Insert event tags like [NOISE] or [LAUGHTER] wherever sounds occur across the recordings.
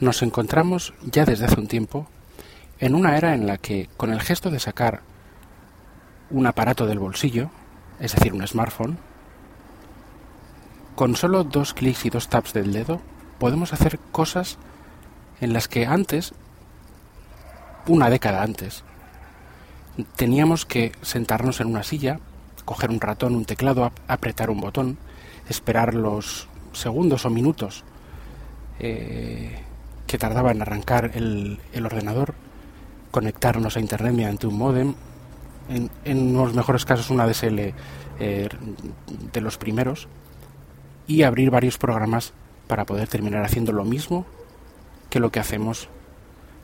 Nos encontramos ya desde hace un tiempo en una era en la que con el gesto de sacar un aparato del bolsillo, es decir, un smartphone, con solo dos clics y dos taps del dedo podemos hacer cosas en las que antes, una década antes, teníamos que sentarnos en una silla, coger un ratón, un teclado, apretar un botón, esperar los segundos o minutos eh, que tardaba en arrancar el, ordenador, conectarnos a internet mediante un modem, en, los mejores casos una DSL eh, de los primeros, y abrir varios programas para poder terminar haciendo lo mismo que lo que hacemos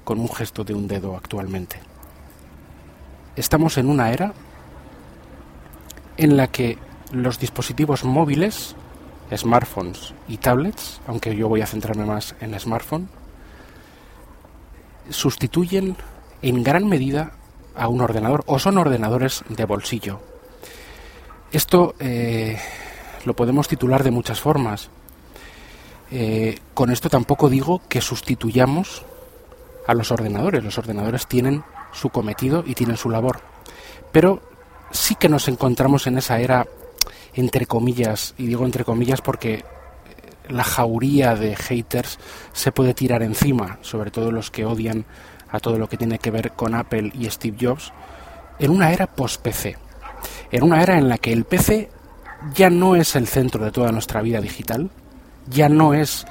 con un gesto de un dedo actualmente. Estamos en una era en la que los dispositivos móviles, smartphones y tablets, aunque yo voy a centrarme más en smartphone, sustituyen en gran medida a un ordenador o son ordenadores de bolsillo. Esto eh, lo podemos titular de muchas formas. Eh, con esto tampoco digo que sustituyamos a los ordenadores. Los ordenadores tienen su cometido y tienen su labor. Pero sí que nos encontramos en esa era, entre comillas, y digo entre comillas porque la jauría de haters se puede tirar encima, sobre todo los que odian a todo lo que tiene que ver con Apple y Steve Jobs, en una era post-PC, en una era en la que el PC ya no es el centro de toda nuestra vida digital, ya no es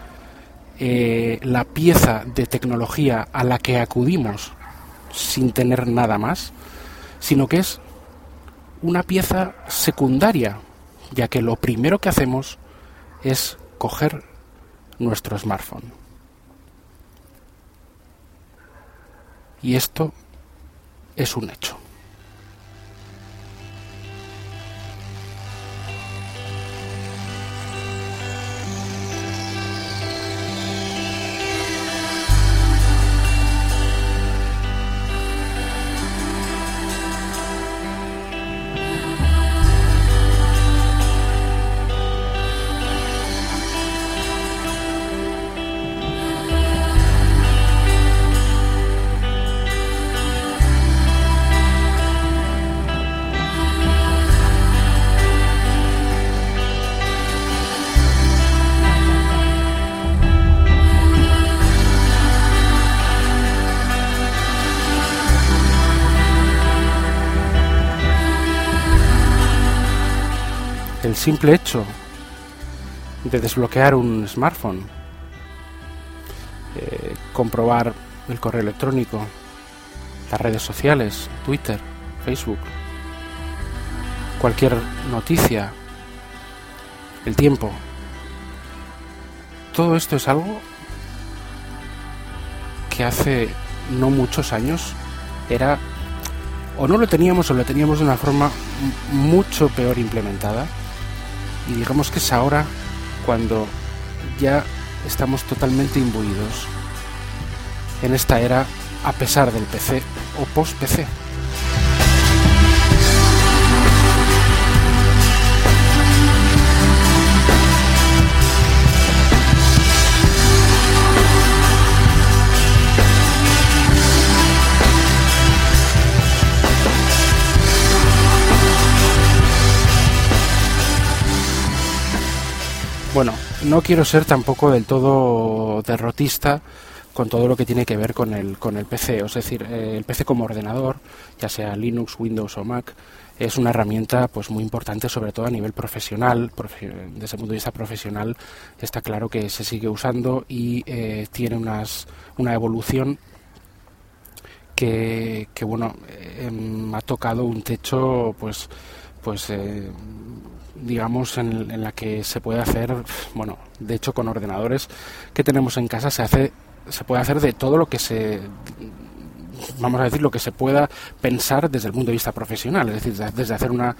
eh, la pieza de tecnología a la que acudimos sin tener nada más, sino que es una pieza secundaria, ya que lo primero que hacemos es coger nuestro smartphone. Y esto es un hecho. Simple hecho de desbloquear un smartphone, eh, comprobar el correo electrónico, las redes sociales, Twitter, Facebook, cualquier noticia, el tiempo, todo esto es algo que hace no muchos años era o no lo teníamos o lo teníamos de una forma mucho peor implementada y digamos que es ahora cuando ya estamos totalmente imbuidos en esta era a pesar del PC o post-PC. Bueno, no quiero ser tampoco del todo derrotista con todo lo que tiene que ver con el, con el PC. Es decir, eh, el PC como ordenador, ya sea Linux, Windows o Mac, es una herramienta pues muy importante, sobre todo a nivel profesional. Desde el punto de vista profesional está claro que se sigue usando y eh, tiene unas, una evolución que, que bueno, eh, ha tocado un techo pues pues digamos, en, la que se puede hacer, bueno, de hecho con ordenadores que tenemos en casa se hace, se puede hacer de todo lo que se vamos a decir, lo que se pueda pensar desde el punto de vista profesional, es decir, desde hacer una,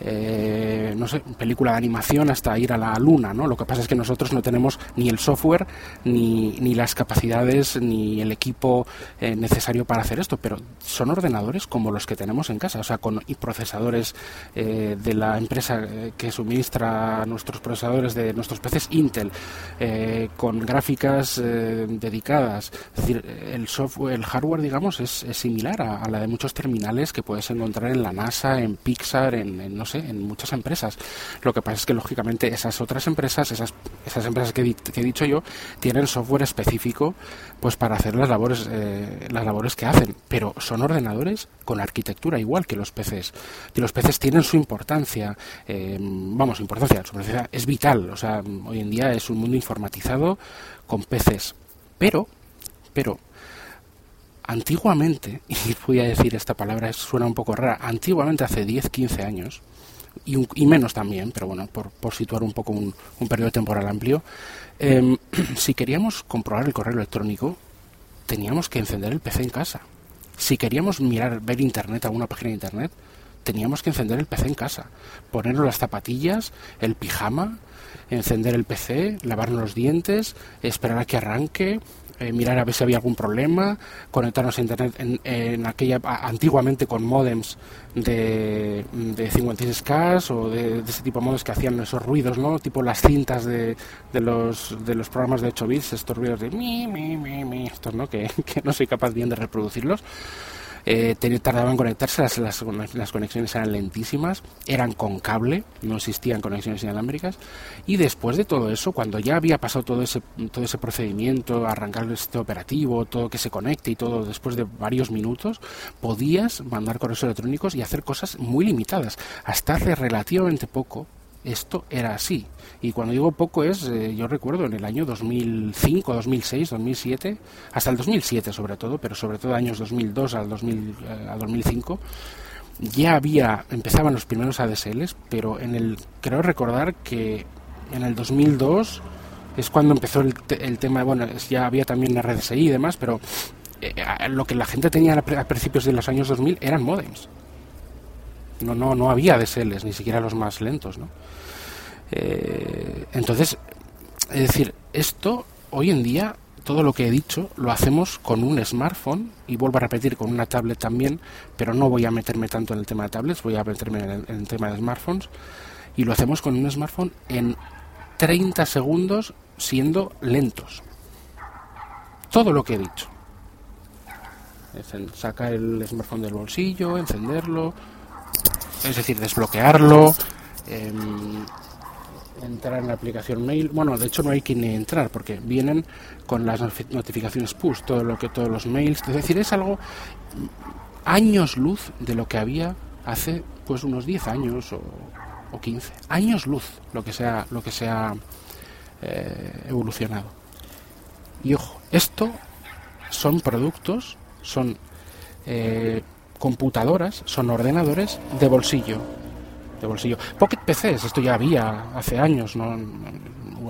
eh, no sé, película de animación hasta ir a la luna, ¿no? Lo que pasa es que nosotros no tenemos ni el software, ni, ni las capacidades, ni el equipo eh, necesario para hacer esto, pero son ordenadores como los que tenemos en casa, o sea, con procesadores eh, de la empresa que suministra nuestros procesadores de nuestros PCs Intel, con gráficas dedicadas, es decir, el software, el hardware, digamos, es, similar a, la de muchos terminales que puedes encontrar en la NASA, en Pixar, en no sé, en muchas empresas. Lo que pasa es que, lógicamente, esas otras empresas, esas, esas empresas que, he dicho yo, tienen software específico pues para hacer las labores, eh, las labores que hacen. Pero son ordenadores con arquitectura igual que los PCs. Y los PCs tienen su importancia, eh, vamos, importancia, su importancia es vital. O sea, hoy en día es un mundo informatizado con PCs. Pero, pero, antiguamente, [LAUGHS] y voy a decir esta palabra, suena un poco rara, antiguamente hace 10, 15 años, y, menos también, pero bueno, por, situar un poco un, periodo temporal amplio, em, [CLEARS THROAT] si queríamos comprobar el correo electrónico, teníamos que encender el PC en casa. Si queríamos mirar, ver internet, alguna página de internet, teníamos que encender el PC en casa, ponernos las zapatillas, el pijama, encender el PC, lavarnos los dientes, esperar a que arranque, eh, mirar a ver si había algún problema, conectarnos a internet en, aquella antiguamente con modems de, de 56K o de, ese tipo de modems que hacían esos ruidos, ¿no? Tipo las cintas de, de los de los programas de 8 bits, estos ruidos de mi mi mi mi, estos, ¿no? Que, [LAUGHS] que no soy capaz bien de reproducirlos eh, tardaban en conectarse, las, las, conexiones eran lentísimas, eran con cable, no existían conexiones inalámbricas, y después de todo eso, cuando ya había pasado todo ese, todo ese procedimiento, arrancar sistema operativo, todo que se conecte y todo después de varios minutos, podías mandar correos electrónicos y hacer cosas muy limitadas. Hasta hace relativamente poco, esto era así. Y cuando digo poco es, eh, yo recuerdo en el año 2005, 2006, 2007, hasta el 2007 sobre todo, pero sobre todo años 2002 al, 2000, eh, al 2005, ya había, empezaban los primeros ADSLs, pero en el, creo recordar que en el 2002 es cuando empezó el, el tema, bueno, ya había también RDSI y demás, pero eh, lo que la gente tenía a principios de los años 2000 eran modems. No, no, no había ADSLs, ni siquiera los más lentos, ¿no? Eh, entonces, es decir, esto hoy en día, todo lo que he dicho, lo hacemos con un smartphone y vuelvo a repetir con una tablet también, pero no voy a meterme tanto en el tema de tablets, voy a meterme en el, tema de smartphones y lo hacemos con un smartphone en 30 segundos siendo lentos. Todo lo que he dicho. Saca el smartphone del bolsillo, encenderlo, es decir, desbloquearlo, em, entrar en la aplicación mail. Bueno, de hecho no hay que ni entrar porque vienen con las notificaciones push, todo lo que todos los mails. Es decir, es algo años luz de lo que había hace pues unos 10 años o, o 15. Años luz lo que sea lo que sea eh, evolucionado. Y ojo, esto son productos, son eh, computadoras, son ordenadores de bolsillo bolsillo. Pocket PCs, esto ya había hace años, ¿no?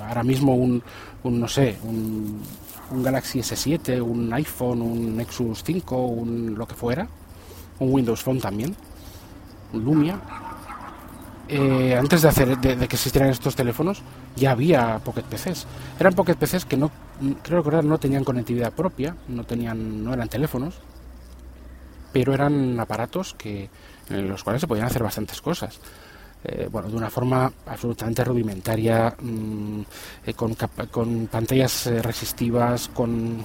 Ahora mismo un, un no sé, un, un, Galaxy S7, un iPhone, un Nexus 5, un lo que fuera, un Windows Phone también, un Lumia. Eh, antes de hacer de, que existieran estos teléfonos ya había Pocket PCs. Eran Pocket PCs que no creo que no tenían conectividad propia, no tenían no eran teléfonos, pero eran aparatos que en los cuales se podían hacer bastantes cosas. Eh, bueno, de una forma absolutamente rudimentaria, mm, eh, con, pantallas eh, resistivas, con,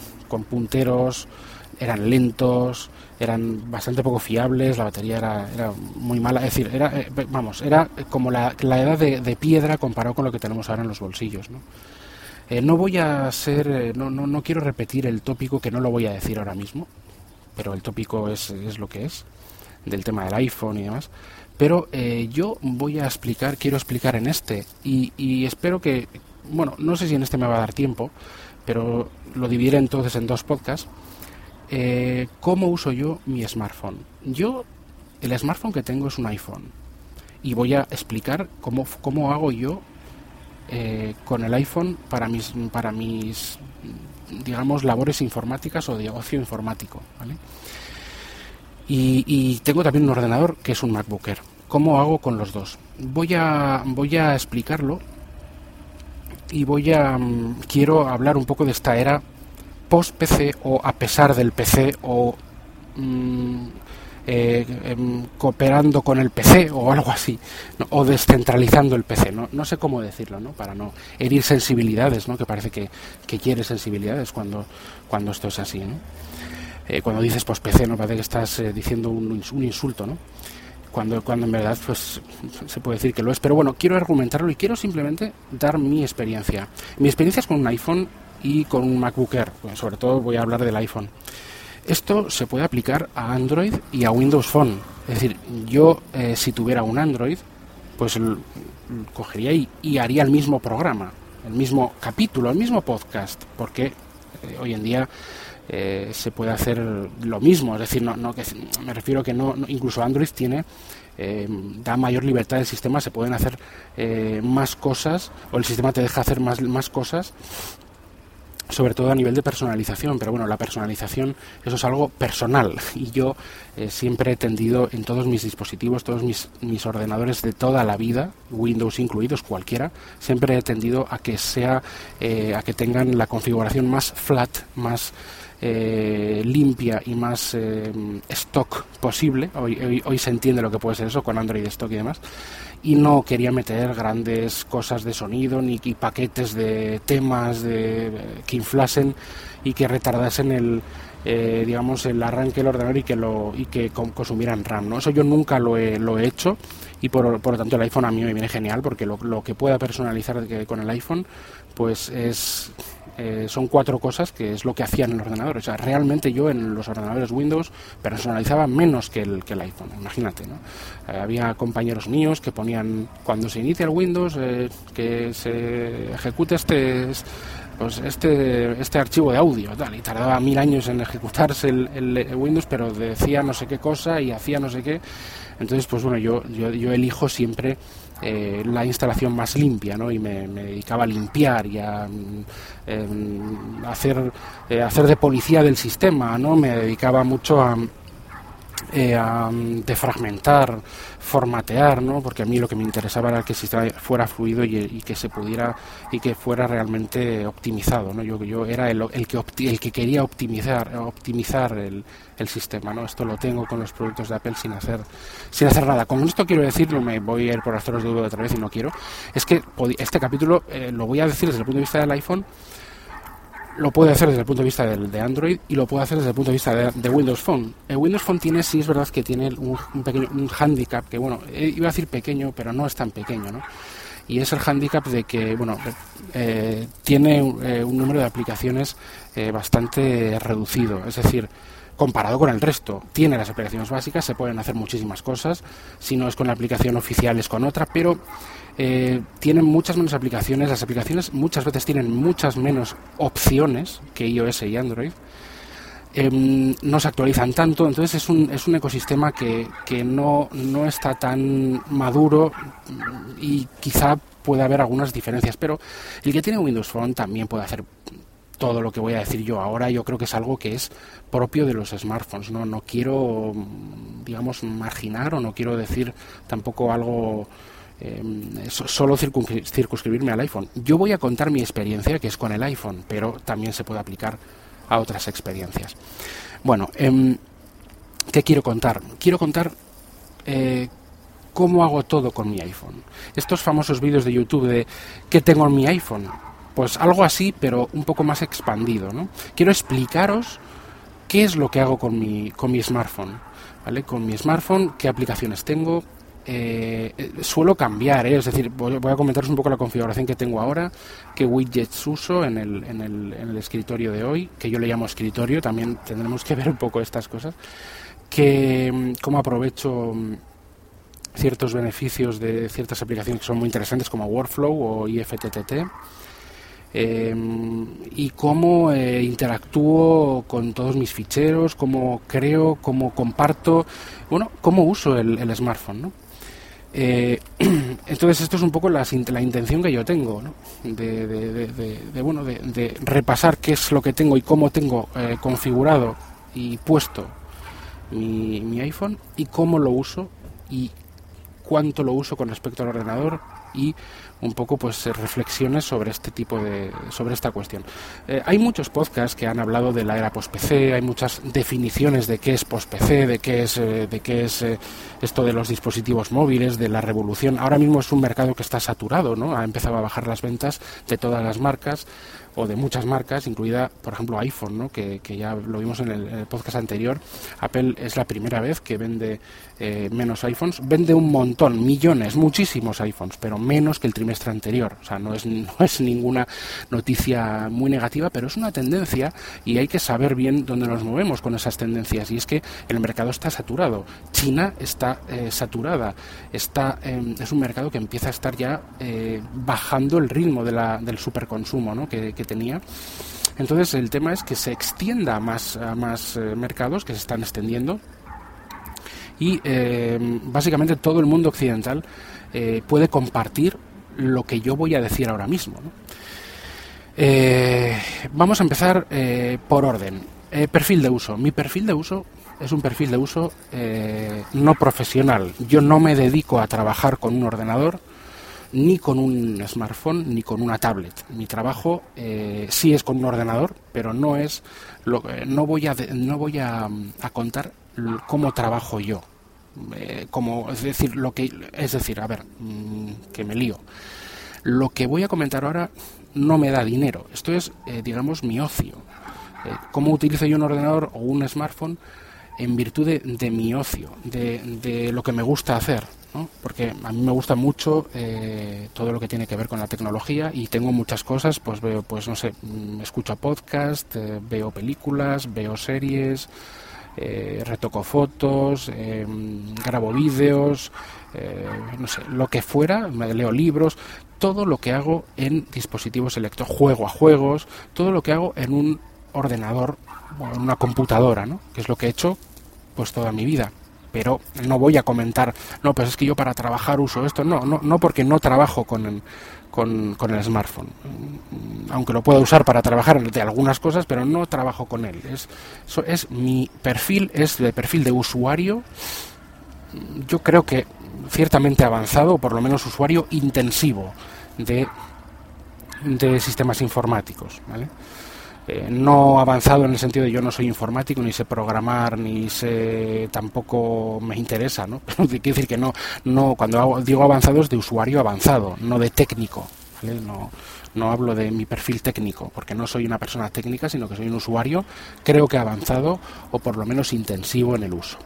punteros, eran lentos, eran bastante poco fiables, la batería era, muy mala, es decir, era, vamos, era como la, la edad de, de, piedra comparado con lo que tenemos ahora en los bolsillos, ¿no? no voy a ser, no, no, no quiero repetir el tópico que no lo voy a decir ahora mismo, pero el tópico es, es lo que es, del tema del iPhone y demás. Pero eh, yo voy a explicar, quiero explicar en este, y, espero que, bueno, no sé si en este me va a dar tiempo, pero lo dividiré entonces en dos podcasts, eh, cómo uso yo mi smartphone. Yo, el smartphone que tengo es un iPhone, y voy a explicar cómo, cómo hago yo eh, con el iPhone para mis, para mis, digamos, labores informáticas o de ocio informático. Y, tengo también un ordenador que es un MacBooker. ¿Cómo hago con los dos? Voy a, voy a explicarlo y voy a mm, quiero hablar un poco de esta era post PC o a pesar del PC o mm, eh, em, cooperando con el PC o algo así, o descentralizando el PC, ¿no? no sé cómo decirlo, ¿no? para no herir sensibilidades, ¿no? que parece que, que quiere sensibilidades cuando, cuando esto es así. ¿no? Eh, cuando dices post PC, no parece que estás eh, diciendo un, un, insulto, ¿no? Cuando, cuando en verdad pues se puede decir que lo es. Pero bueno, quiero argumentarlo y quiero simplemente dar mi experiencia. Mi experiencia es con un iPhone y con un MacBook Air. sobre todo voy a hablar del iPhone. Esto se puede aplicar a Android y a Windows Phone. Es decir, yo eh, si tuviera un Android, pues cogería y, haría el mismo programa, el mismo capítulo, el mismo podcast, porque eh, hoy en día eh, se puede hacer lo mismo. Es decir, no, no me refiero que no, incluso Android tiene da mayor libertad del sistema, se pueden hacer más cosas o el sistema te deja hacer más, más cosas sobre todo a nivel de personalización, pero bueno, la personalización eso es algo personal [LAUGHS] y yo eh, siempre he tendido en todos mis dispositivos, todos mis, mis ordenadores de toda la vida, Windows incluidos, cualquiera, siempre he tendido a que sea, eh, a que tengan la configuración más flat, más eh, limpia y más stock posible. Hoy, hoy, se entiende lo que puede ser eso con Android stock y demás y no quería meter grandes cosas de sonido ni paquetes de temas de, que inflasen y que retardasen el eh, digamos el arranque del ordenador y que lo y que consumieran RAM no eso yo nunca lo he, lo he hecho y por, por lo tanto el iPhone a mí me viene genial porque lo, lo que pueda personalizar con el iPhone pues es eh, son cuatro cosas que es lo que hacía en el ordenador. O sea, realmente yo en los ordenadores Windows personalizaba menos que el, que el iPhone, imagínate. ¿no? Eh, había compañeros míos que ponían, cuando se inicia el Windows, eh, que se ejecute este pues este, este archivo de audio tal, y tardaba mil años en ejecutarse el, el, Windows pero decía no sé qué cosa y hacía no sé qué entonces pues bueno yo, elijo siempre eh, la instalación más limpia, ¿no? Y me, dedicaba a limpiar y a mm, em, hacer, eh, hacer de policía del sistema, ¿no? Me dedicaba mucho a, eh, a mm, defragmentar, formatear, ¿no? Porque a mí lo que me interesaba era que el sistema fuera fluido y, que se pudiera y que fuera realmente optimizado, ¿no? Yo, yo era el, el que el que quería optimizar optimizar el, el, sistema, ¿no? Esto lo tengo con los productos de Apple sin hacer sin hacer nada. Con esto quiero decir, no me voy a ir por las de duda otra vez y no quiero, es que este capítulo eh, lo voy a decir desde el punto de vista del iPhone lo puede hacer desde el punto de vista de, Android y lo puede hacer desde el punto de vista de, Windows Phone. El Windows Phone tiene, sí es verdad que tiene un, pequeño un handicap, que bueno, eh, iba a decir pequeño, pero no es tan pequeño, ¿no? Y es el handicap de que, bueno, eh, tiene eh, un número de aplicaciones bastante reducido, es decir, comparado con el resto. Tiene las aplicaciones básicas, se pueden hacer muchísimas cosas, si no es con la aplicación oficial es con otra, pero eh, tienen muchas menos aplicaciones, las aplicaciones muchas veces tienen muchas menos opciones que iOS y Android. Em, no se actualizan tanto, entonces es un, es un ecosistema que, que no, no está tan maduro y quizá pueda haber algunas diferencias, pero el que tiene Windows Phone también puede hacer todo lo que voy a decir yo ahora yo creo que es algo que es propio de los smartphones no no quiero digamos marginar o no quiero decir tampoco algo eh, solo circunscribirme al iPhone. Yo voy a contar mi experiencia, que es con el iPhone, pero también se puede aplicar a otras experiencias. Bueno, eh, ¿qué quiero contar? Quiero contar eh, cómo hago todo con mi iPhone. Estos famosos vídeos de YouTube de ¿qué tengo en mi iPhone? Pues algo así, pero un poco más expandido. ¿no? Quiero explicaros qué es lo que hago con mi, con mi smartphone. ¿vale? Con mi smartphone, qué aplicaciones tengo, eh, suelo cambiar, ¿eh? es decir, voy, a comentaros un poco la configuración que tengo ahora, qué widgets uso en el, en, el, en el escritorio de hoy, que yo le llamo escritorio, también tendremos que [LAUGHS] ver un poco estas cosas, que mm, cómo aprovecho mm, ciertos beneficios de ciertas aplicaciones que son muy interesantes como Workflow o IFTTT. Eh, y cómo eh, interactúo con todos mis ficheros, cómo creo, cómo comparto, bueno, cómo uso el, smartphone. ¿no? Eh, [CLEARS THROAT] entonces esto es un poco la, intención que yo tengo, ¿no? de, bueno, de, repasar qué es lo que tengo y cómo tengo eh, configurado y puesto mi iPhone y cómo lo uso y cuánto lo uso con respecto al ordenador y un poco pues reflexiones sobre este tipo de sobre esta cuestión eh, hay muchos podcasts que han hablado de la era post PC hay muchas definiciones de qué es post PC de qué es eh, de qué es eh, esto de los dispositivos móviles de la revolución ahora mismo es un mercado que está saturado no ha empezado a bajar las ventas de todas las marcas o de muchas marcas, incluida, por ejemplo, iPhone, ¿no? que, ya lo vimos en el, podcast anterior. Apple es la primera vez que vende eh, menos iPhones. Vende un montón, millones, muchísimos iPhones, pero menos que el trimestre anterior. O sea, no es, [LAUGHS] no es ninguna noticia muy negativa, pero es una tendencia y hay que saber bien dónde nos movemos con esas tendencias. Y es que el mercado está saturado. China está eh, saturada. Está, em, es un mercado que empieza a estar ya eh, bajando el ritmo del superconsumo ¿no? que, que tenía. Entonces el tema es que se extienda a más, a más eh, mercados que se están extendiendo y eh, básicamente todo el mundo occidental eh, puede compartir lo que yo voy a decir ahora mismo. vamos a empezar por orden. perfil de uso. Mi perfil de uso es un perfil de uso no profesional. Yo no me dedico a trabajar con un ordenador ni con un smartphone ni con una tablet. Mi trabajo eh, sí es con un ordenador, pero no es lo, no voy a no voy a, contar cómo trabajo yo. Eh, como es decir lo que es decir a ver mm, que me lío. Lo que voy a comentar ahora no me da dinero. Esto es eh, digamos mi ocio. Cómo utilizo yo un ordenador o un smartphone en virtud de, mi ocio de, de, lo que me gusta hacer porque a mí me gusta mucho eh, todo lo que tiene que ver con la tecnología y tengo muchas cosas, pues veo, pues no sé, mm, escucho podcast, eh, veo películas, veo series, eh, retoco fotos, grabo vídeos, no sé, lo que fuera, me leo libros, todo lo que hago en dispositivos electrónicos, juego a juegos, todo lo que hago en un ordenador o en una computadora, ¿no? que es lo que he hecho pues toda mi vida pero no voy a comentar, no, pues es que yo para trabajar uso esto, no, no, no porque no trabajo con con, el smartphone, mm, aunque lo pueda usar para trabajar de algunas cosas, pero no trabajo con él. Es, eso es mi perfil, es de perfil de usuario, yo creo que ciertamente avanzado, o por lo menos usuario intensivo de, de sistemas informáticos, ¿vale? Eh, no avanzado en el sentido de yo no soy informático, ni sé programar, ni sé tampoco me interesa, ¿no? [LAUGHS] Pero quiere decir que no, no cuando digo avanzado es de usuario avanzado, no de técnico, No, no hablo de mi perfil técnico, porque no soy una persona técnica, sino que soy un usuario, creo que avanzado o por lo menos intensivo en el uso.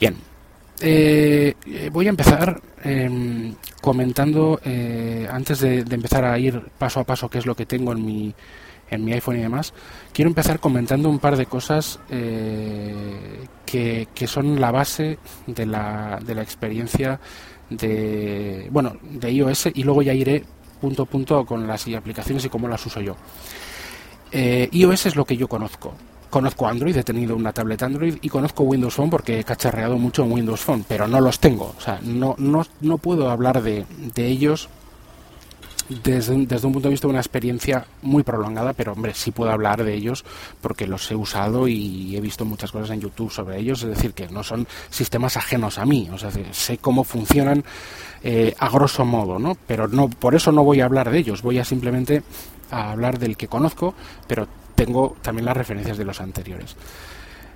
Bien, eh, voy a empezar em, comentando, eh, antes de, empezar a ir paso a paso, qué es lo que tengo en mi, en mi iPhone y demás, quiero empezar comentando un par de cosas eh, que, que, son la base de la, de la experiencia de, bueno, de iOS y luego ya iré punto a punto con las aplicaciones y cómo las uso yo. Eh, iOS es lo que yo conozco. Conozco Android, he tenido una tablet Android y conozco Windows Phone porque he cacharreado mucho en Windows Phone, pero no los tengo. O sea, no, no, no puedo hablar de, de ellos desde, un punto de vista de una experiencia muy prolongada, pero hombre, sí puedo hablar de ellos porque los he usado y he visto muchas cosas en YouTube sobre ellos, es decir, que no son sistemas ajenos a mí, o sea, sé cómo funcionan eh, a grosso modo, ¿no? Pero no, por eso no voy a hablar de ellos, voy a simplemente a hablar del que conozco, pero tengo también las referencias de los anteriores.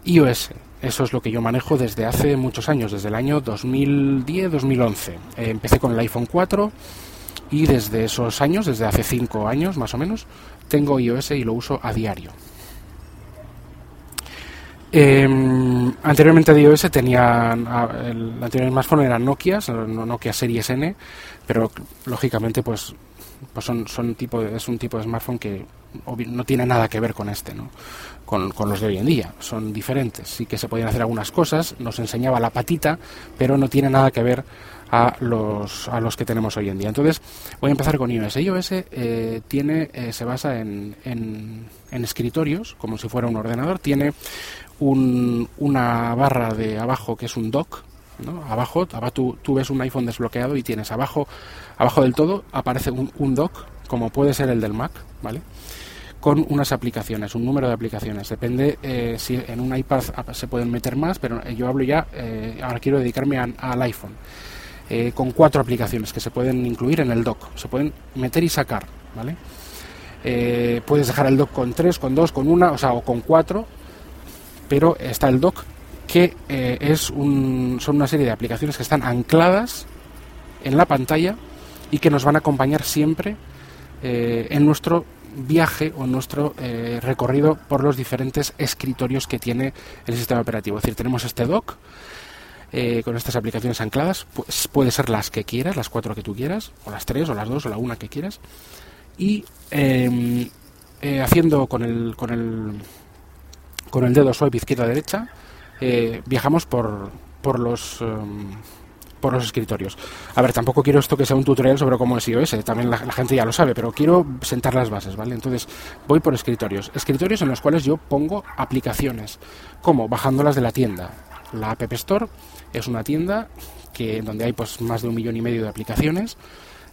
iOS, eso es lo que yo manejo desde hace muchos años, desde el año 2010-2011. Eh, empecé con el iPhone 4 y desde esos años, desde hace cinco años más o menos, tengo iOS y lo uso a diario. Em, anteriormente de iOS tenía el anterior smartphone era Nokia, Nokia Series N, pero lógicamente pues, pues son, tipo es un tipo de smartphone que no tiene nada que ver con este, ¿no? Con, con, los de hoy en día. Son diferentes. Sí que se podían hacer algunas cosas, nos enseñaba la patita, pero no tiene nada que ver a los, a los que tenemos hoy en día. Entonces, voy a empezar con iOS. iOS eh, tiene, eh, se basa en, en, escritorios, como si fuera un ordenador. Tiene un, una barra de abajo que es un dock, ¿no? Abajo, abajo tú, ves un iPhone desbloqueado y tienes abajo, abajo del todo aparece un, un dock, como puede ser el del Mac, ¿vale? con unas aplicaciones, un número de aplicaciones. Depende eh, si en un iPad se pueden meter más, pero yo hablo ya, eh, ahora quiero dedicarme al iPhone, eh, con cuatro aplicaciones que se pueden incluir en el dock, se pueden meter y sacar, ¿vale? puedes dejar el dock con tres, con dos, con una, o sea, o con cuatro, pero está el dock que es un, son una serie de aplicaciones que están ancladas en la pantalla y que nos van a acompañar siempre en nuestro viaje o nuestro eh, recorrido por los diferentes escritorios que tiene el sistema operativo. Es decir, tenemos este dock eh, con estas aplicaciones ancladas, pues puede ser las que quieras, las cuatro que tú quieras, o las tres, o las dos, o la una que quieras, y em, eh, haciendo con el, con el con el dedo swipe izquierda derecha viajamos por, por los em, por los escritorios. A ver, tampoco quiero esto que sea un tutorial sobre cómo es iOS, también la, gente ya lo sabe, pero quiero sentar las bases, ¿vale? Entonces, voy por escritorios. Escritorios en los cuales yo pongo aplicaciones, como bajándolas de la tienda. La App Store es una tienda que donde hay pues más de un millón y medio de aplicaciones.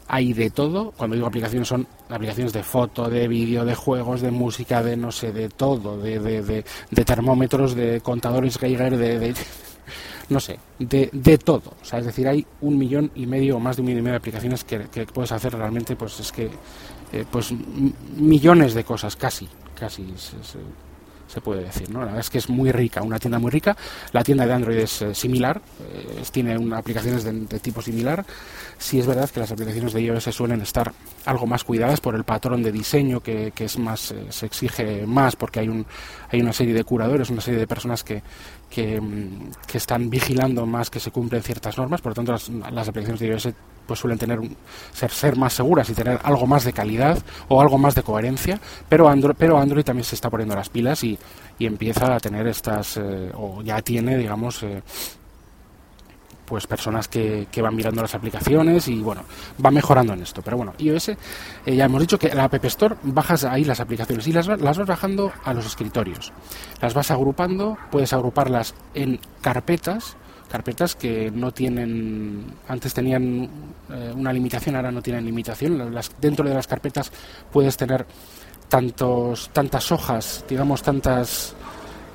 Hay de todo, cuando digo aplicaciones son aplicaciones de foto, de vídeo, de juegos, de música, de no sé, de todo, de, de, de termómetros, de contadores Geiger, de [LAUGHS] no sé, de, de todo. O sea, es decir, hay un millón y medio o más de un millón y medio de aplicaciones que, puedes hacer realmente, pues es que, eh, pues millones de cosas, casi, casi se, puede decir, ¿no? La verdad es que es muy rica, una tienda muy rica. La tienda de Android es eh, similar, eh, tiene una, aplicaciones de, de, tipo similar. Sí es verdad que las aplicaciones de iOS suelen estar algo más cuidadas por el patrón de diseño que, que es más, se exige más porque hay un, hay una serie de curadores, una serie de personas que, que, están vigilando más que se cumplen ciertas normas, por lo tanto las, aplicaciones de iOS pues suelen tener ser, ser más seguras y tener algo más de calidad o algo más de coherencia, pero Android, pero Android también se está poniendo las pilas y, y empieza a tener estas, eh, o ya tiene, digamos, eh, pues personas que, que, van mirando las aplicaciones y bueno, va mejorando en esto. Pero bueno, iOS, eh, ya hemos dicho que la App Store bajas ahí las aplicaciones y las, las vas bajando a los escritorios. Las vas agrupando, puedes agruparlas en carpetas, carpetas que no tienen, antes tenían eh, una limitación, ahora no tienen limitación. Las, dentro de las carpetas puedes tener tantos, tantas hojas, digamos, tantas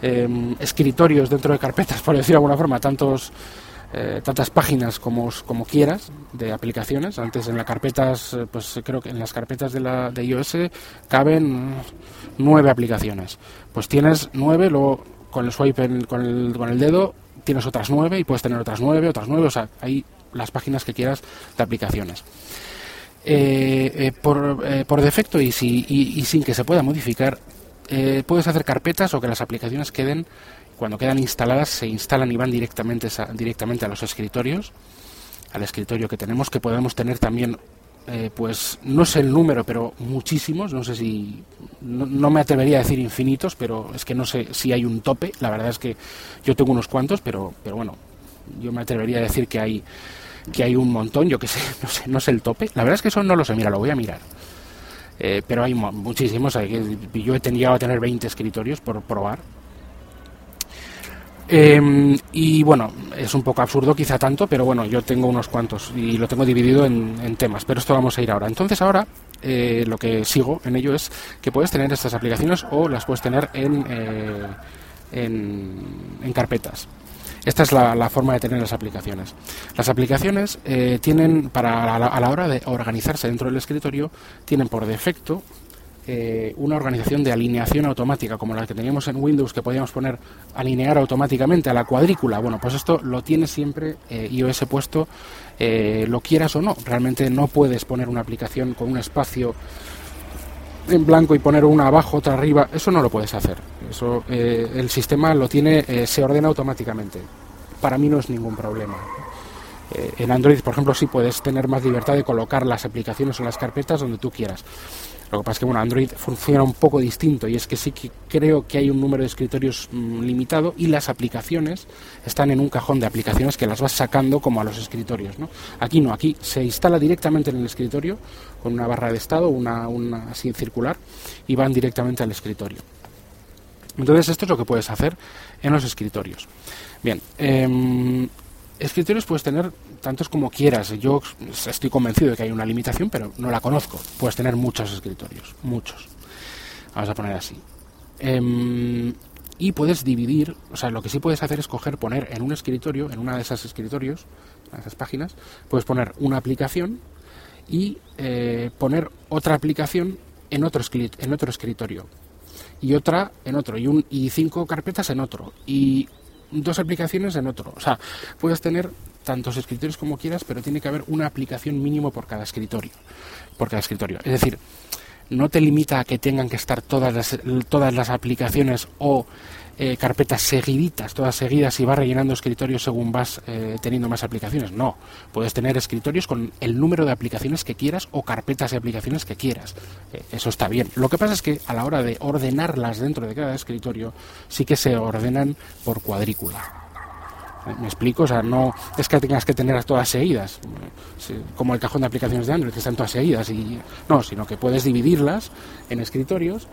em, escritorios dentro de carpetas, [LAUGHS] por decir de alguna forma, tantos eh, tantas páginas como, como quieras de aplicaciones. Antes en las carpetas, eh, pues creo que en las carpetas de, la, de iOS caben nueve aplicaciones. Pues tienes nueve, luego con el swipe con, el, con el dedo tienes otras nueve y puedes tener otras nueve, otras nueve, o sea, hay las páginas que quieras de aplicaciones. Eh, por, por, defecto y, si, y, sin que se pueda modificar, puedes hacer carpetas o que las aplicaciones queden cuando quedan instaladas se instalan y van directamente, directamente a los escritorios, al escritorio que tenemos, que podemos tener también, eh, pues no sé el número, pero muchísimos, no sé si, no, me atrevería a decir infinitos, pero es que no sé si hay un tope, la verdad es que yo tengo unos cuantos, pero, pero bueno, yo me atrevería a decir que hay que hay un montón, yo que sé, [LAUGHS] no sé, no sé el tope. La verdad es que eso no lo sé, mira, lo voy a mirar. Eh, pero hay muchísimos, yo he tenido a tener 20 escritorios por probar, Em, y bueno, es un poco absurdo quizá tanto, pero bueno, yo tengo unos cuantos y lo tengo dividido en, temas, pero esto vamos a ir ahora. Entonces ahora eh, lo que sigo en ello es que puedes tener estas aplicaciones o las puedes tener en, eh, en, carpetas. Esta es la, forma de tener las aplicaciones. Las aplicaciones eh, tienen, para a la hora de organizarse dentro del escritorio, tienen por defecto eh, una organización de alineación automática, como la que teníamos en Windows, que podíamos poner alinear automáticamente a la cuadrícula. Bueno, pues esto lo tiene siempre eh, iOS puesto, eh, lo quieras o no. Realmente no puedes poner una aplicación con un espacio en blanco y poner una abajo, otra arriba. Eso no lo puedes hacer. Eso el sistema lo tiene, se ordena automáticamente. Para mí no es ningún problema. en Android, por ejemplo, sí puedes tener más libertad de colocar las aplicaciones o las carpetas donde tú quieras. Lo que pasa es que bueno, Android funciona un poco distinto y es que sí que creo que hay un número de escritorios mm, limitado y las aplicaciones están en un cajón de aplicaciones que las vas sacando como a los escritorios. ¿no? Aquí no, aquí se instala directamente en el escritorio con una barra de estado, una, una así circular y van directamente al escritorio. Entonces esto es lo que puedes hacer en los escritorios. Bien, em, escritorios puedes tener tantos como quieras. Yo estoy convencido de que hay una limitación, pero no la conozco. Puedes tener muchos escritorios, muchos. Vamos a poner así. Em, y puedes dividir, o sea, lo que sí puedes hacer es coger, poner en un escritorio, en una de esas escritorios, en esas páginas, puedes poner una aplicación y eh, poner otra aplicación en otro, en otro escritorio y otra en otro y, un, y cinco carpetas en otro y dos aplicaciones en otro. O sea, puedes tener tantos escritorios como quieras, pero tiene que haber una aplicación mínimo por cada escritorio. Por cada escritorio. Es decir, no te limita a que tengan que estar todas las, todas las aplicaciones o eh, carpetas seguiditas, todas seguidas y vas rellenando escritorios según vas eh, teniendo más aplicaciones. No, puedes tener escritorios con el número de aplicaciones que quieras o carpetas de aplicaciones que quieras. Eh, eso está bien. Lo que pasa es que a la hora de ordenarlas dentro de cada escritorio sí que se ordenan por cuadrícula. ¿Me explico? O sea, no es que tengas que tenerlas todas seguidas, como el cajón de aplicaciones de Android, que están todas seguidas, y no, sino que puedes dividirlas en escritorios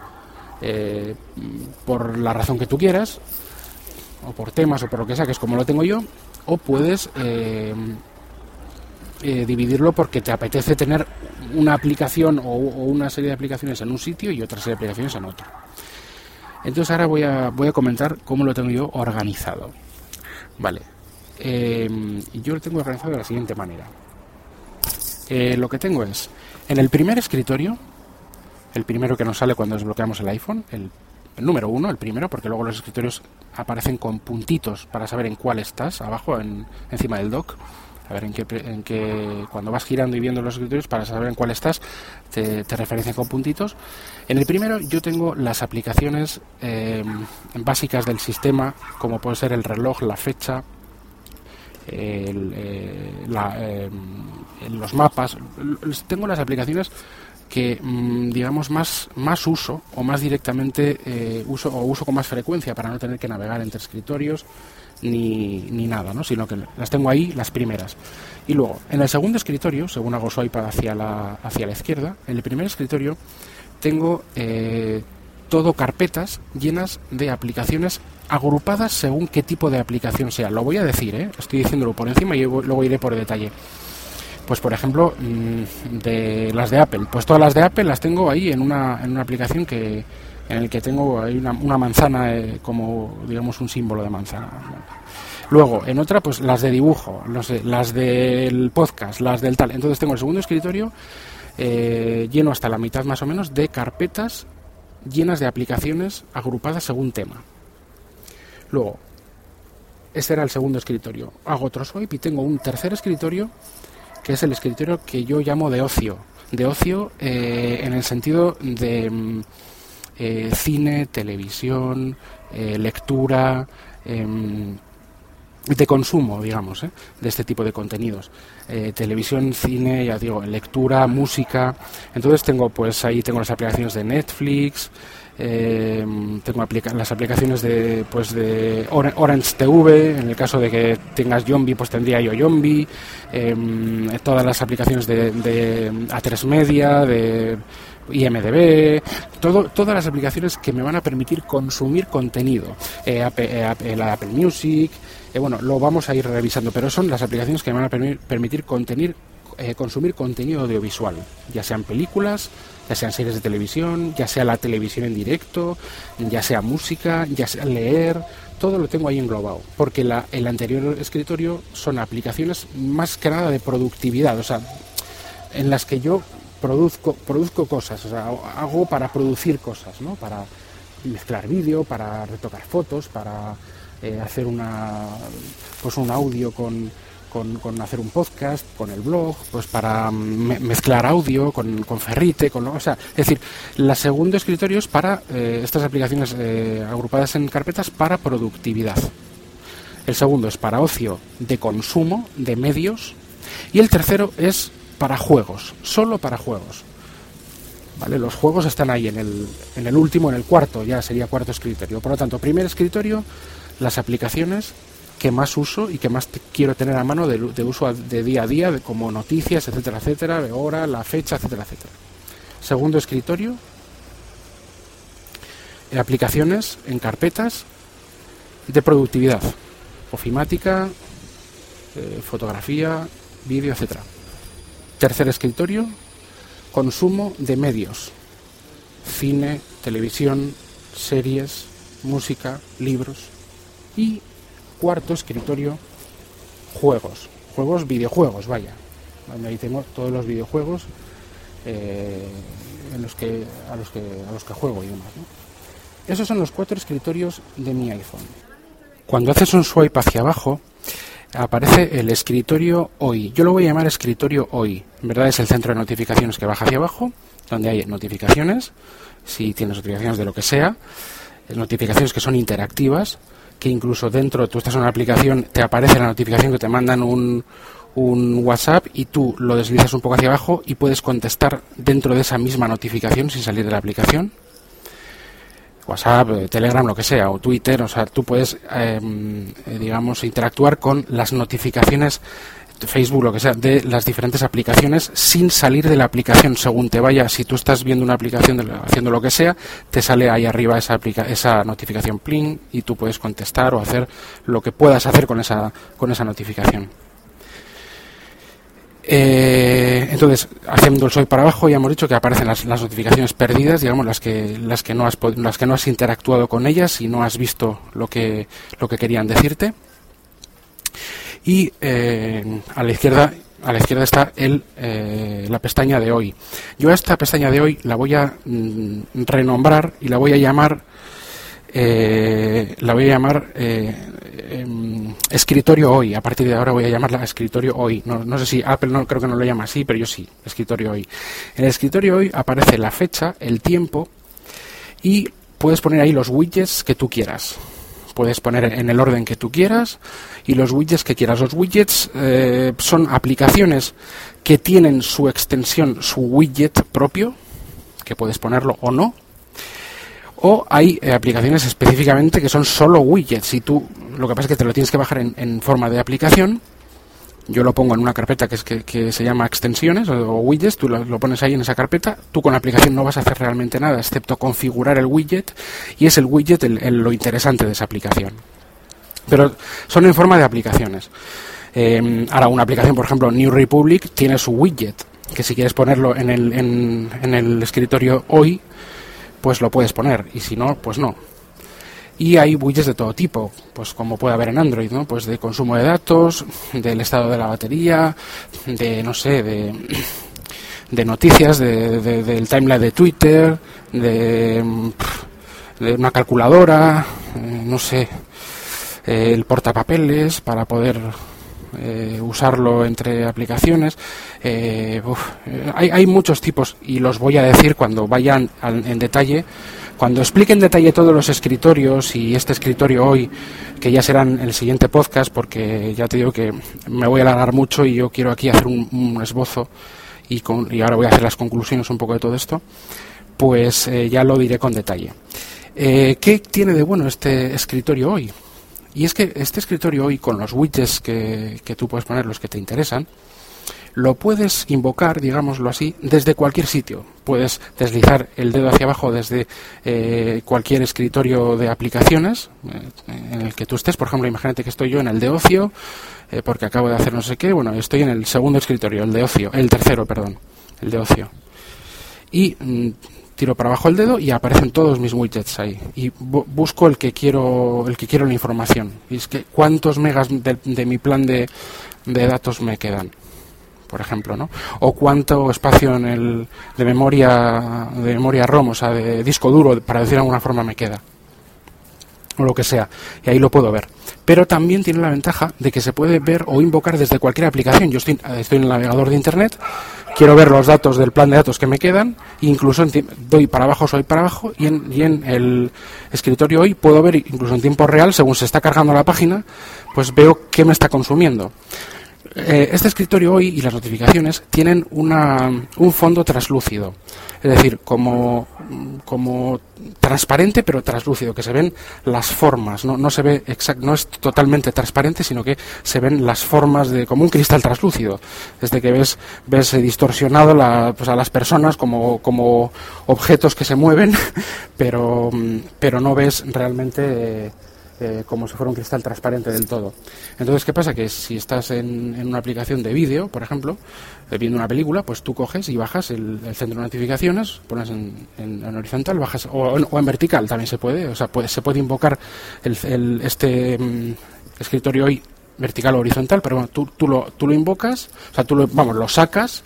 eh, por la razón que tú quieras, o por temas, o por lo que sea, que es como lo tengo yo, o puedes eh, eh, dividirlo porque te apetece tener una aplicación o, una serie de aplicaciones en un sitio y otra serie de aplicaciones en otro. Entonces ahora voy a, voy a comentar cómo lo tengo yo organizado. Vale. yo lo tengo organizado de la siguiente manera. lo que tengo es, en el primer escritorio, el primero que nos sale cuando desbloqueamos el iPhone, el, número uno, el primero, porque luego los escritorios aparecen con puntitos para saber en cuál estás, abajo, en, encima del dock. A ver en qué, en qué, cuando vas girando y viendo los escritorios para saber en cuál estás, te, te referencian con puntitos. En el primero yo tengo las aplicaciones eh, básicas del sistema, como puede ser el reloj, la fecha, eh, eh, los mapas. Tengo las aplicaciones que mm, digamos más más uso o más directamente eh, uso o uso con más frecuencia para no tener que navegar entre escritorios ni, ni nada, ¿no? sino que las tengo ahí las primeras. Y luego, en el segundo escritorio, según hago swipe hacia la, hacia la izquierda, en el primer escritorio tengo eh, todo carpetas llenas de aplicaciones agrupadas según qué tipo de aplicación sea. Lo voy a decir, ¿eh? estoy diciéndolo por encima y luego iré por detalle pues por ejemplo, mm, de las de Apple. Pues todas las de Apple las tengo ahí en una, en una aplicación que en el que tengo ahí una, una manzana eh, como, digamos, un símbolo de manzana. Luego, en otra, pues las de dibujo, las del podcast, las del tal. Entonces tengo el segundo escritorio eh, lleno hasta la mitad más o menos de carpetas llenas de aplicaciones agrupadas según tema. Luego, este era el segundo escritorio. Hago otro swipe y tengo un tercer escritorio que es el escritorio que yo llamo de ocio. De ocio eh, en el sentido de mm, eh, cine, televisión, eh, lectura, em, de consumo, digamos, de este tipo de contenidos. televisión, cine, ya digo, lectura, música. Entonces tengo, pues ahí tengo las aplicaciones de Netflix, eh, tengo las aplicaciones de, pues de Orange TV, en el caso de que tengas Yombi, pues tendría yo Yombi, em, todas las aplicaciones de, A3 Media, de IMDB, todo, todas las aplicaciones que me van a permitir consumir contenido, eh, eh, la Apple Music, eh, bueno, lo vamos a ir revisando, pero son las aplicaciones que me van a permitir consumir contenido audiovisual, ya sean películas, ya sean series de televisión, ya sea la televisión en directo, ya sea música, ya sea leer, todo lo tengo ahí englobado, porque la, el anterior escritorio son aplicaciones más que nada de productividad, o sea, en las que yo produzco, produzco cosas, o sea, hago para producir cosas, ¿no? Para mezclar vídeo, para retocar fotos, para eh, hacer una, pues un audio con, con, hacer un podcast, con el blog, pues para mezclar audio con, con Ferrite, con o sea, es decir, la segundo escritorio es para eh, estas aplicaciones eh, agrupadas en carpetas para productividad. El segundo es para ocio de consumo de medios y el tercero es para juegos, solo para juegos. ¿Vale? Los juegos están ahí en el, en el último, en el cuarto, ya sería cuarto escritorio. Por lo tanto, primer escritorio, las aplicaciones que más uso y que más quiero tener a mano de, uso de día a día, como noticias, etcétera, etcétera, hora, la fecha, etcétera, etcétera. Segundo escritorio, aplicaciones en carpetas de productividad, ofimática, eh, fotografía, vídeo, etc. Tercer escritorio, consumo de medios, cine, televisión, series, música, libros. Y cuarto escritorio, juegos, juegos, videojuegos, vaya. Ahí tengo todos los videojuegos eh, en los que, a, los que, a los que juego y demás. Esos son los cuatro escritorios de mi iPhone. Cuando haces un swipe hacia abajo, aparece el escritorio hoy. Yo lo voy a llamar escritorio hoy. En verdad es el centro de notificaciones que baja hacia abajo, donde hay notificaciones, si tienes notificaciones de lo que sea, notificaciones que son interactivas, que incluso dentro, tú estás en una aplicación, te aparece la notificación que te mandan un, un WhatsApp y tú lo deslizas un poco hacia abajo y puedes contestar dentro de esa misma notificación sin salir de la aplicación. WhatsApp, eh, Telegram, lo que sea, o Twitter, o sea, tú puedes, em, eh, digamos, interactuar con las notificaciones Facebook, lo que sea, de las diferentes aplicaciones sin salir de la aplicación. Según te vaya, si tú estás viendo una aplicación haciendo lo que sea, te sale ahí arriba esa, esa notificación pling y tú puedes contestar o hacer lo que puedas hacer con esa, con esa notificación. Eh, entonces, haciendo el swipe para abajo, ya hemos dicho que aparecen las, notificaciones perdidas, digamos, las que, las, que no has, las que no has interactuado con ellas y no has visto lo que, lo que querían decirte. Y eh, a la izquierda a la izquierda está el, eh, la pestaña de hoy. Yo a esta pestaña de hoy la voy a mm, renombrar y la voy a llamar la voy a llamar eh, em, escritorio hoy. A partir de ahora voy a llamarla escritorio hoy. No, sé si Apple no creo que no lo llama así, pero yo sí, escritorio hoy. En el escritorio hoy aparece la fecha, el tiempo y puedes poner ahí los widgets que tú quieras. Puedes poner en el orden que tú quieras y los widgets que quieras. Los widgets eh, son aplicaciones que tienen su extensión, su widget propio, que puedes ponerlo o no, o hay eh, aplicaciones específicamente que son solo widgets y tú lo que pasa es que te lo tienes que bajar en, forma de aplicación. Yo lo pongo en una carpeta que, es que, se llama extensiones o, widgets, tú lo, pones ahí en esa carpeta, tú con la aplicación no vas a hacer realmente nada excepto configurar el widget y es el widget lo interesante de esa aplicación. Pero son en forma de aplicaciones. Eh, ahora, una aplicación, por ejemplo, New Republic, tiene su widget, que si quieres ponerlo en el, en el escritorio hoy, pues lo puedes poner y si no, pues no. Y hay widgets de todo tipo, pues como puede haber en Android, ¿no? Pues de consumo de datos, del estado de la batería, de no sé, de, de noticias, de, del timeline de Twitter, de, de una calculadora, eh, no sé, el portapapeles para poder eh, usarlo entre aplicaciones. Eh, hay, hay, muchos tipos y los voy a decir cuando vayan en detalle. Cuando explique en detalle todos los escritorios y este escritorio hoy, que ya serán el siguiente podcast, porque ya te digo que me voy a alargar mucho y yo quiero aquí hacer un, esbozo y, con, y ahora voy a hacer las conclusiones un poco de todo esto, pues eh, ya lo diré con detalle. ¿Qué tiene de bueno este escritorio hoy? Y es que este escritorio hoy, con los widgets que, tú puedes poner, los que te interesan, lo puedes invocar, digámoslo así, desde cualquier sitio. Puedes deslizar el dedo hacia abajo desde eh, cualquier escritorio de aplicaciones eh, en el que tú estés. Por ejemplo, imagínate que estoy yo en el de ocio, eh, porque acabo de hacer no sé qué. Bueno, estoy en el segundo escritorio, el de ocio, el tercero, perdón, el de ocio. Y mm, tiro para abajo el dedo y aparecen todos mis widgets ahí. Y busco el que quiero el que quiero la información. Y es que cuántos megas de, mi plan de, de, datos me quedan por ejemplo no o cuánto espacio en el de memoria de memoria ROM o sea de disco duro para decir de alguna forma me queda. O lo que sea. Y ahí lo puedo ver pero también tiene la ventaja de que se puede ver o invocar desde cualquier aplicación yo estoy, estoy en el navegador de internet quiero ver los datos del plan de datos que me quedan, incluso doy para abajo, soy para abajo, y en, y en el escritorio hoy puedo ver incluso en tiempo real, según se está cargando la página, pues veo qué me está consumiendo. Eh, este escritorio hoy y las notificaciones tienen una, un fondo traslúcido, es decir, como, como transparente pero traslúcido, que se ven las formas, no, no se ve exact, no es totalmente transparente, sino que se ven las formas de como un cristal traslúcido, desde que ves ves distorsionado la, pues a las personas como, como objetos que se mueven, [LAUGHS] pero pero no ves realmente eh, como si fuera un cristal transparente del todo. Entonces, ¿qué pasa? Que si estás en, una aplicación de vídeo, por ejemplo, eh, viendo una película, pues tú coges y bajas el, centro de notificaciones, pones en, horizontal, bajas, o, en vertical también se puede, o sea, se puede invocar el, este mm, escritorio hoy vertical o horizontal, pero bueno, tú, lo, lo invocas, o sea, tú lo, vamos, lo sacas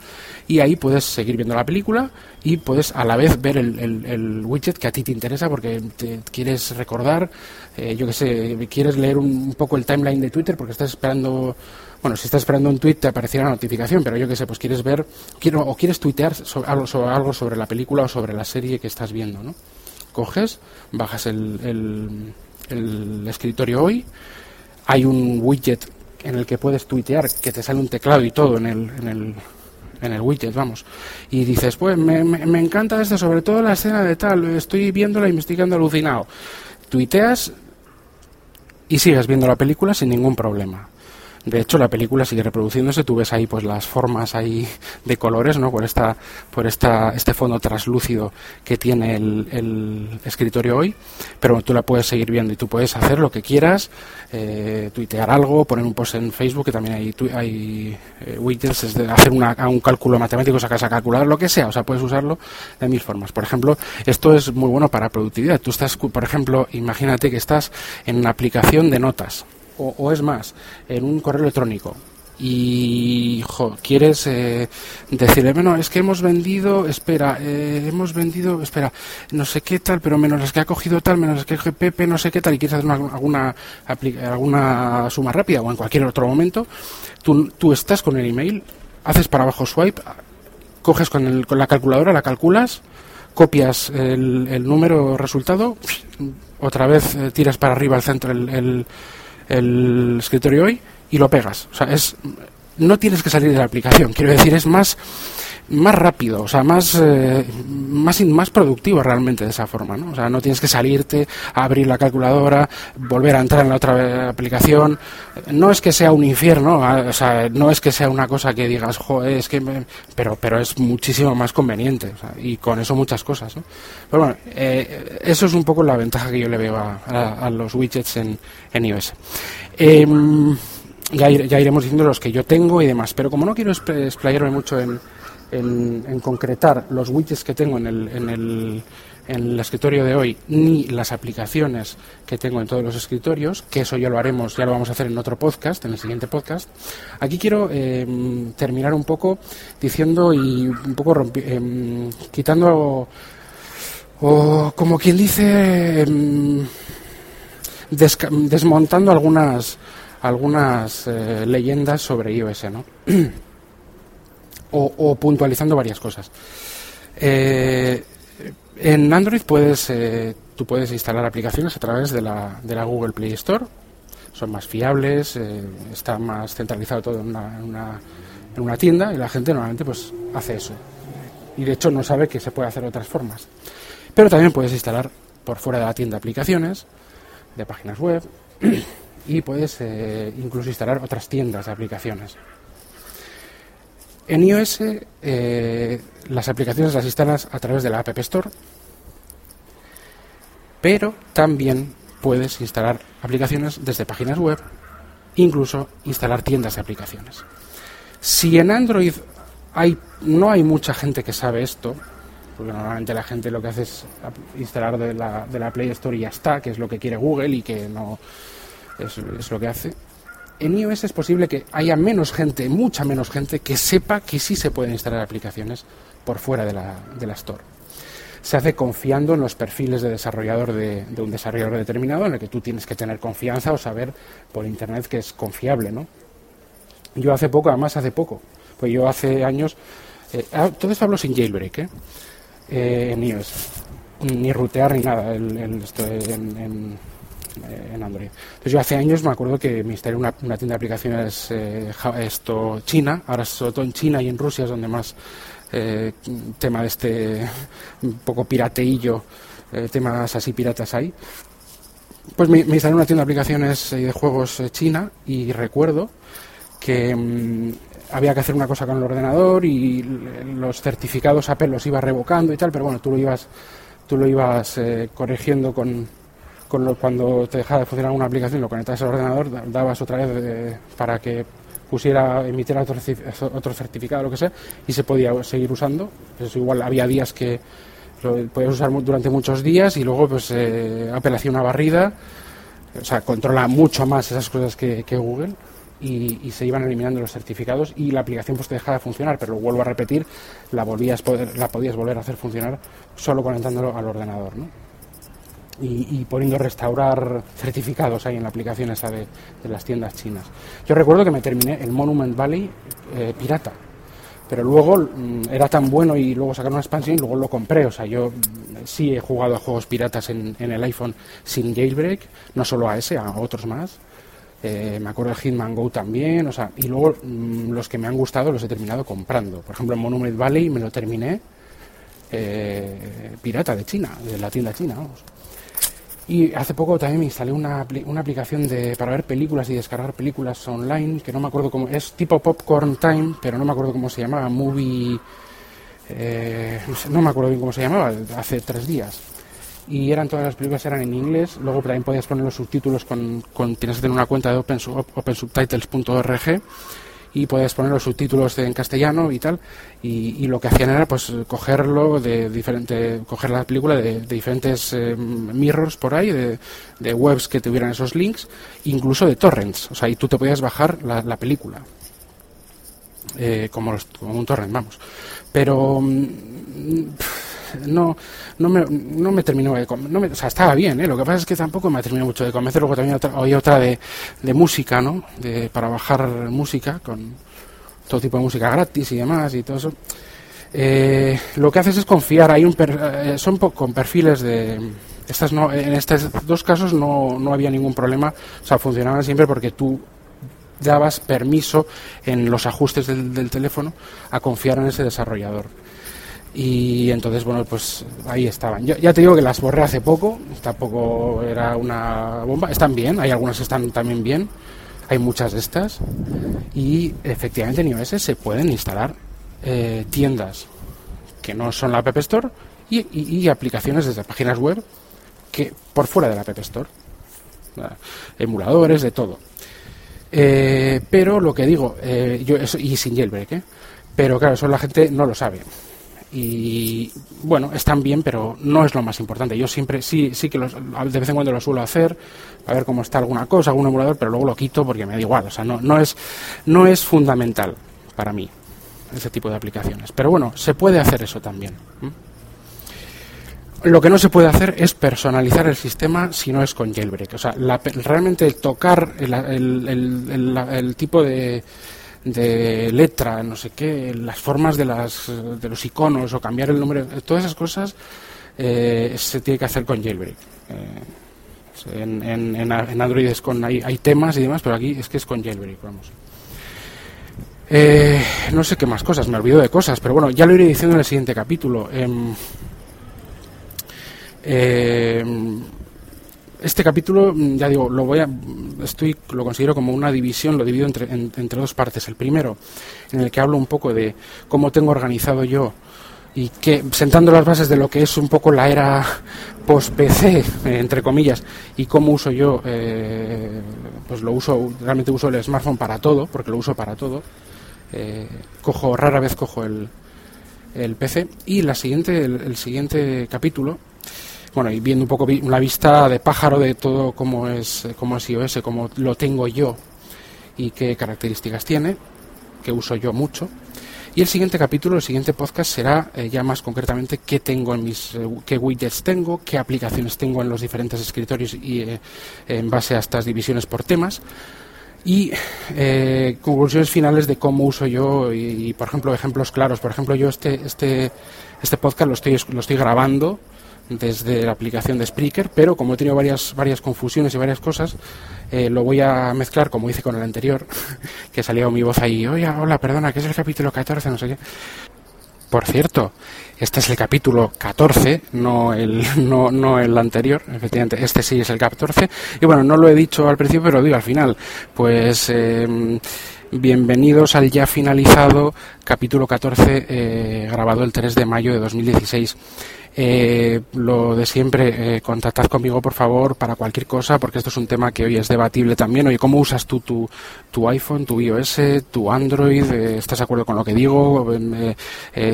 y ahí puedes seguir viendo la película y puedes a la vez ver el, widget que a ti te interesa porque te quieres recordar, eh, yo que sé, quieres leer un, poco el timeline de Twitter porque estás esperando, bueno, si estás esperando un tweet te aparecerá una notificación, pero yo que sé, pues quieres ver, quiero, o quieres tuitear algo, sobre, la película o sobre la serie que estás viendo, ¿no? Coges, bajas el, el escritorio hoy, hay un widget en el que puedes tuitear, que te sale un teclado y todo el, en el, en el widget, vamos. Y dices, pues me, encanta esto, sobre todo la escena de tal, estoy viéndola y me estoy quedando alucinado. Tuiteas y sigues viendo la película sin ningún problema. De hecho, la película sigue reproduciéndose. Tú ves ahí pues las formas ahí de colores, ¿no? Por esta, por esta, este fondo translúcido que tiene el, escritorio hoy. Pero tú la puedes seguir viendo y tú puedes hacer lo que quieras, eh, tuitear algo, poner un post en Facebook, que también hay, hay eh, widgets, de hacer un cálculo matemático, sacas a calcular, lo que sea. O sea, puedes usarlo de mil formas. Por ejemplo, esto es muy bueno para productividad. Tú estás, por ejemplo, imagínate que estás en una aplicación de notas o, es más, en un correo electrónico. Y quieres eh, decirle, bueno, es que hemos vendido, espera, eh, hemos vendido, espera, no sé qué tal, pero menos las que ha cogido tal, menos las que ha Pepe, no sé qué tal, y quieres hacer alguna, alguna suma rápida o en cualquier otro momento, tú, tú estás con el email, haces para abajo swipe, coges con, el, con la calculadora, la calculas, copias el, el número resultado, otra vez eh, tiras para arriba al centro el el escritorio hoy y lo pegas. O sea, es, no tienes que salir de la aplicación. Quiero decir, es más, más rápido, o sea, más, eh, más, más productivo realmente de esa forma, ¿no? O sea, no tienes que salirte, abrir la calculadora, volver a entrar en la otra aplicación. No es que sea un infierno, o sea, no es que sea una cosa que digas, joder, es que... Pero, pero es muchísimo más conveniente, y con eso muchas cosas, ¿no? Pero bueno, eh, eso es un poco la ventaja que yo le veo a, los widgets en, en iOS. Em, ya, ya, iremos diciendo los que yo tengo y demás, pero como no quiero explayarme mucho en en, concretar los widgets que tengo en el, en, el, en el escritorio de hoy ni las aplicaciones que tengo en todos los escritorios, que eso ya lo haremos, ya lo vamos a hacer en otro podcast, en el siguiente podcast. Aquí quiero em, terminar un poco diciendo y un poco em, quitando, o como quien dice, em, desmontando algunas algunas eh, leyendas sobre iOS, ¿no? [CLEARS THROAT] o, puntualizando varias cosas. Eh, en Android puedes, eh, tú puedes instalar aplicaciones a través de la, de la Google Play Store. Son más fiables, eh, está más centralizado todo en una, en una, tienda y la gente normalmente pues hace eso. Y de hecho no sabe que se puede hacer de otras formas. Pero también puedes instalar por fuera de la tienda aplicaciones de páginas web [CLEARS THROAT] y puedes incluso instalar otras tiendas de aplicaciones. En iOS eh, las aplicaciones las instalas a través de la App Store, pero también puedes instalar aplicaciones desde páginas web, incluso instalar tiendas de aplicaciones. Si en Android hay, no hay mucha gente que sabe esto, porque normalmente la gente lo que hace es instalar de la, de la Play Store y ya está, que es lo que quiere Google y que no es lo que hace en iOS es posible que haya menos gente, mucha menos gente, que sepa que sí se pueden instalar aplicaciones por fuera de la, de la Store. Se hace confiando en los perfiles de desarrollador de, un desarrollador determinado, en el que tú tienes que tener confianza o saber por Internet que es confiable, ¿no? Yo hace poco, además hace poco, pues yo hace años, eh, ah, todo esto hablo sin jailbreak, ¿eh? ¿eh? en iOS, ni rutear ni nada, el, en eh, en Android. Entonces yo hace años me acuerdo que me instalé una, tienda de aplicaciones eh, esto China, ahora sobre todo en China y en Rusia es donde más eh, tema de este un poco pirateillo, temas así piratas hay. Pues me, instalé una tienda de aplicaciones de juegos China y recuerdo que mm, había que hacer una cosa con el ordenador y los certificados Apple los iba revocando y tal, pero bueno, tú lo ibas, tú lo ibas corrigiendo con, cuando te dejaba de funcionar una aplicación y lo conectabas al ordenador, dabas otra vez para que pusiera, emitiera otro, otro certificado, lo que sea, y se podía seguir usando. Pues igual había días que lo podías usar durante muchos días y luego pues eh, Apple hacía una barrida, o sea, controla mucho más esas cosas que, Google. Y, se iban eliminando los certificados y la aplicación pues te dejaba de funcionar, pero vuelvo a repetir, la, volvías poder, la podías volver a hacer funcionar solo conectándolo al ordenador. ¿no? Y, poniendo restaurar certificados ahí en la aplicación esa de, las tiendas chinas. Yo recuerdo que me terminé el Monument Valley eh, pirata, pero luego mm, era tan bueno y luego sacaron una expansión y luego lo compré. O sea, yo mm, sí he jugado a juegos piratas en, el iPhone sin jailbreak, no solo a ese, a otros más. Eh, me acuerdo de Hitman Go también, o sea, y luego mm, los que me han gustado los he terminado comprando. Por ejemplo, en Monument Valley me lo terminé eh, pirata de China, de la tienda china, vamos. Y hace poco también me instalé una, una aplicación de, para ver películas y descargar películas online, que no me acuerdo cómo, es tipo Popcorn Time, pero no me acuerdo cómo se llamaba, Movie, eh, no, me acuerdo bien cómo se llamaba, hace tres días. Y eran todas las películas eran en inglés, luego también podías poner los subtítulos con, con tienes que tener una cuenta de opensubtitles.org y puedes poner los subtítulos en castellano y tal. Y, lo que hacían era pues cogerlo de diferente coger la película de, diferentes eh, mirrors por ahí de, webs que tuvieran esos links incluso de torrents. O sea y tú te podías bajar la, película. Eh, como, como un torrent vamos. Pero mm, no, no, me, no me terminó de no o sea, estaba bien, ¿eh? lo que pasa es que tampoco me terminó mucho de convencer. Luego también otra, oí otra de, música, ¿no? De, para bajar música, con todo tipo de música gratis y demás y todo eso. Eh, lo que haces es confiar, hay un eh, son con perfiles de... Estas no, en estos dos casos no, no había ningún problema, o sea, funcionaban siempre porque tú dabas permiso en los ajustes del teléfono a confiar en ese desarrollador y entonces bueno pues ahí estaban. Yo ya te digo que las borré hace poco tampoco era una bomba. Están bien hay algunas que están también bien hay muchas de estas. Y efectivamente en iOS se pueden instalar eh, tiendas que no son la App Store y, aplicaciones desde páginas web que por fuera de la App Store. Emuladores de todo. Eh, pero lo que digo eh, yo eso, y sin jailbreak pero claro eso la gente no lo sabe y bueno, están bien, pero no es lo más importante. Yo siempre sí, sí que los, de vez en cuando lo suelo hacer, a ver cómo está alguna cosa, algún emulador, pero luego lo quito porque me da igual. O sea, no, no, es, no es fundamental para mí ese tipo de aplicaciones. Pero bueno, se puede hacer eso también. Lo que no se puede hacer es personalizar el sistema si no es con jailbreak. O sea, realmente tocar el tipo de de letra, no sé qué, las formas de, las, de los iconos o cambiar el nombre, todas esas cosas eh, se tiene que hacer con jailbreak. Eh, en, en, Android es con, hay, hay, temas y demás, pero aquí es que es con jailbreak, vamos. Eh, no sé qué más cosas, me olvido de cosas, pero bueno, ya lo iré diciendo en el siguiente capítulo. Eh, este capítulo, mm, ya digo, lo voy a, estoy, lo considero como una división, lo divido entre, entre dos partes. El primero, en el que hablo un poco de cómo tengo organizado yo y que sentando las bases de lo que es un poco la era post-PC, eh, entre comillas, y cómo uso yo, eh, pues lo uso, realmente uso el smartphone para todo, porque lo uso para todo. Eh, cojo, rara vez cojo el, el PC. Y la siguiente, el siguiente capítulo bueno, y viendo un poco una vista de pájaro de todo cómo es, cómo es iOS, cómo lo tengo yo y qué características tiene, que uso yo mucho. Y el siguiente capítulo, el siguiente podcast será eh, ya más concretamente qué tengo en mis, eh, qué widgets tengo, qué aplicaciones tengo en los diferentes escritorios y eh, en base a estas divisiones por temas y conclusiones finales de cómo uso yo y, por ejemplo ejemplos claros por ejemplo yo este este este podcast lo estoy lo estoy grabando desde la aplicación de Spreaker, pero como he tenido varias, varias confusiones y varias cosas, eh, lo voy a mezclar como hice con el anterior, [LAUGHS] que salió mi voz ahí, oye, hola, perdona, que es el capítulo 14, no sé qué. Por cierto, este es el capítulo 14, no el, [LAUGHS] no, no el anterior, efectivamente, este sí es el 14. Y bueno, no lo he dicho al principio, pero lo digo al final. Pues eh, bienvenidos al ya finalizado capítulo 14, eh, grabado el 3 de mayo de 2016. Eh, lo de siempre, eh, contactad conmigo por favor para cualquier cosa, porque esto es un tema que hoy es debatible también. Oye, ¿cómo usas tú tu, tu iPhone, tu iOS, tu Android? Eh, ¿Estás de acuerdo con lo que digo?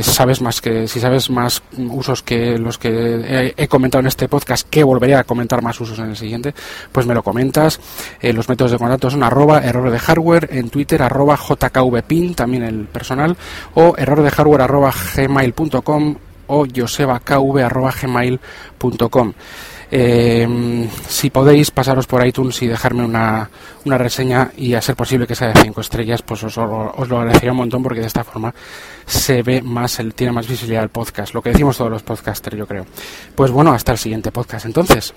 ¿Sabes más que, si sabes más usos que los que he, comentado en este podcast, que volveré a comentar más usos en el siguiente? Pues me lo comentas. los métodos de contacto son arroba error de hardware, en Twitter arroba jkvpin, también el personal, o error de hardware arroba gmail.com o josebakv.gmail.com. Eh, si podéis pasaros por iTunes y dejarme una, una, reseña y a ser posible que sea de 5 estrellas, pues os, os, lo agradecería un montón porque de esta forma se ve más, el, tiene más visibilidad el podcast, lo que decimos todos los podcasters yo creo. Pues bueno, hasta el siguiente podcast entonces.